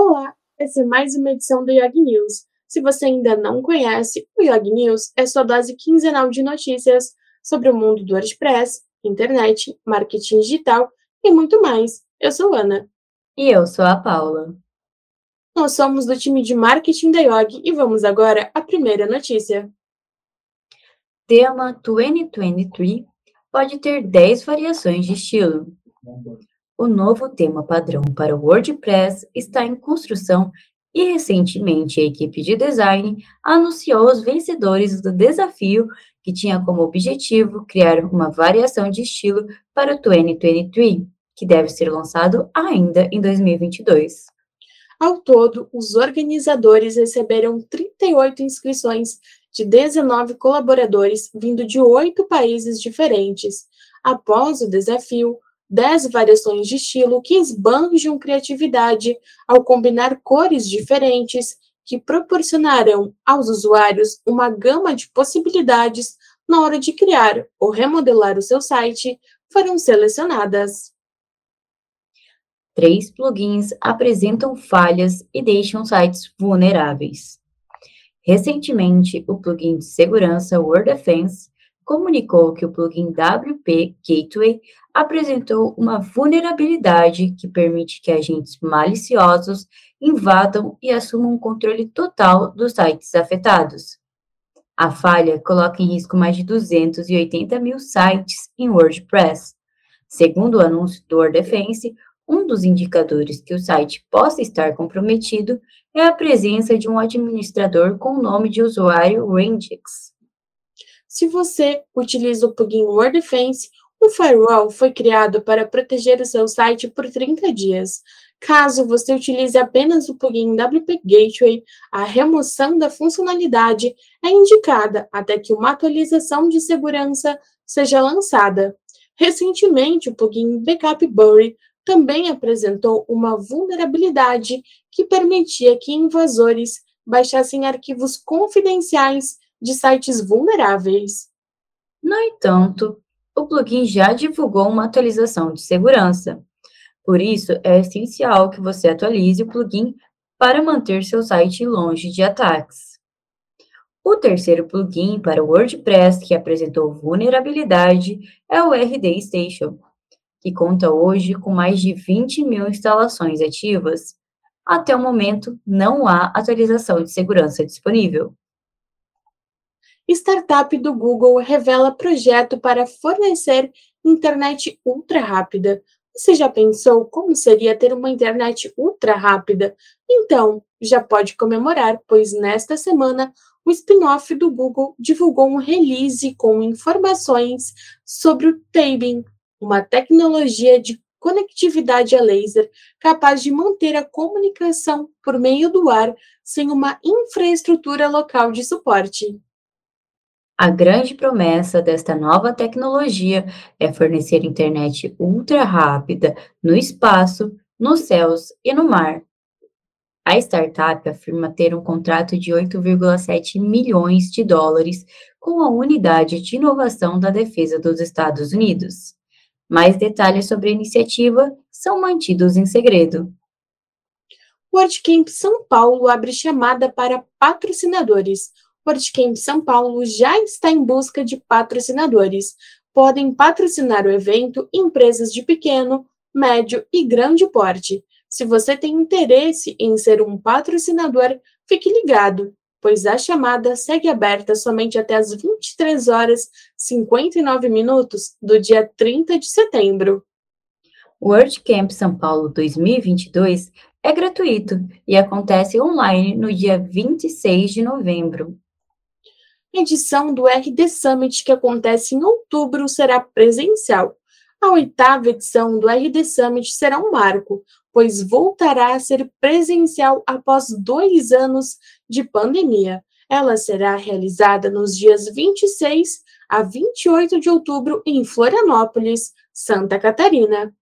Olá, essa é mais uma edição do Yog News. Se você ainda não conhece, o Yog News é sua dose quinzenal de notícias sobre o mundo do WordPress, internet, marketing digital e muito mais. Eu sou Ana. E eu sou a Paula. Nós somos do time de marketing da Yog e vamos agora à primeira notícia. Tema 2023 pode ter 10 variações de estilo. O novo tema padrão para o WordPress está em construção e recentemente a equipe de design anunciou os vencedores do desafio que tinha como objetivo criar uma variação de estilo para o 2023, que deve ser lançado ainda em 2022. Ao todo, os organizadores receberam 38 inscrições de 19 colaboradores vindo de oito países diferentes. Após o desafio, 10 variações de estilo que esbanjam criatividade ao combinar cores diferentes que proporcionarão aos usuários uma gama de possibilidades na hora de criar ou remodelar o seu site foram selecionadas. Três plugins apresentam falhas e deixam sites vulneráveis. Recentemente, o plugin de segurança WordDefense comunicou que o plugin WP Gateway apresentou uma vulnerabilidade que permite que agentes maliciosos invadam e assumam o controle total dos sites afetados. A falha coloca em risco mais de 280 mil sites em WordPress. Segundo o anúncio do WordDefense, um dos indicadores que o site possa estar comprometido é a presença de um administrador com o nome de usuário Rangex. Se você utiliza o plugin WordDefense, o firewall foi criado para proteger o seu site por 30 dias. Caso você utilize apenas o plugin WP Gateway, a remoção da funcionalidade é indicada até que uma atualização de segurança seja lançada. Recentemente, o plugin Backup Bury também apresentou uma vulnerabilidade que permitia que invasores baixassem arquivos confidenciais de sites vulneráveis. No entanto, o plugin já divulgou uma atualização de segurança. Por isso, é essencial que você atualize o plugin para manter seu site longe de ataques. O terceiro plugin para o WordPress que apresentou vulnerabilidade é o RD Station, que conta hoje com mais de 20 mil instalações ativas. Até o momento, não há atualização de segurança disponível. Startup do Google revela projeto para fornecer internet ultra rápida. Você já pensou como seria ter uma internet ultra rápida? Então, já pode comemorar, pois nesta semana o spin-off do Google divulgou um release com informações sobre o Tabing, uma tecnologia de conectividade a laser capaz de manter a comunicação por meio do ar sem uma infraestrutura local de suporte. A grande promessa desta nova tecnologia é fornecer internet ultra rápida no espaço, nos céus e no mar. A startup afirma ter um contrato de 8,7 milhões de dólares com a Unidade de Inovação da Defesa dos Estados Unidos. Mais detalhes sobre a iniciativa são mantidos em segredo. O WordCamp São Paulo abre chamada para patrocinadores. WordCamp São Paulo já está em busca de patrocinadores. Podem patrocinar o evento empresas de pequeno, médio e grande porte. Se você tem interesse em ser um patrocinador, fique ligado, pois a chamada segue aberta somente até as 23 horas 59 minutos do dia 30 de setembro. O WordCamp São Paulo 2022 é gratuito e acontece online no dia 26 de novembro edição do RD Summit, que acontece em outubro, será presencial. A oitava edição do RD Summit será um marco, pois voltará a ser presencial após dois anos de pandemia. Ela será realizada nos dias 26 a 28 de outubro em Florianópolis, Santa Catarina.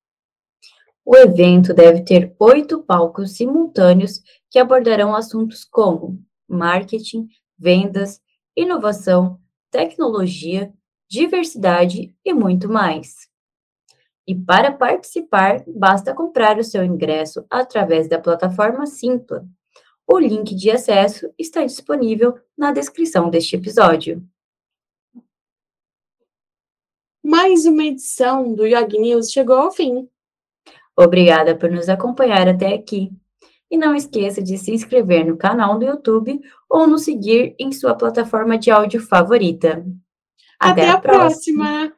O evento deve ter oito palcos simultâneos que abordarão assuntos como marketing, vendas, inovação, tecnologia, diversidade e muito mais. E para participar, basta comprar o seu ingresso através da plataforma Simpla. O link de acesso está disponível na descrição deste episódio. Mais uma edição do Yog News chegou ao fim. Obrigada por nos acompanhar até aqui. E não esqueça de se inscrever no canal do YouTube ou nos seguir em sua plataforma de áudio favorita. Até, até a próxima. próxima.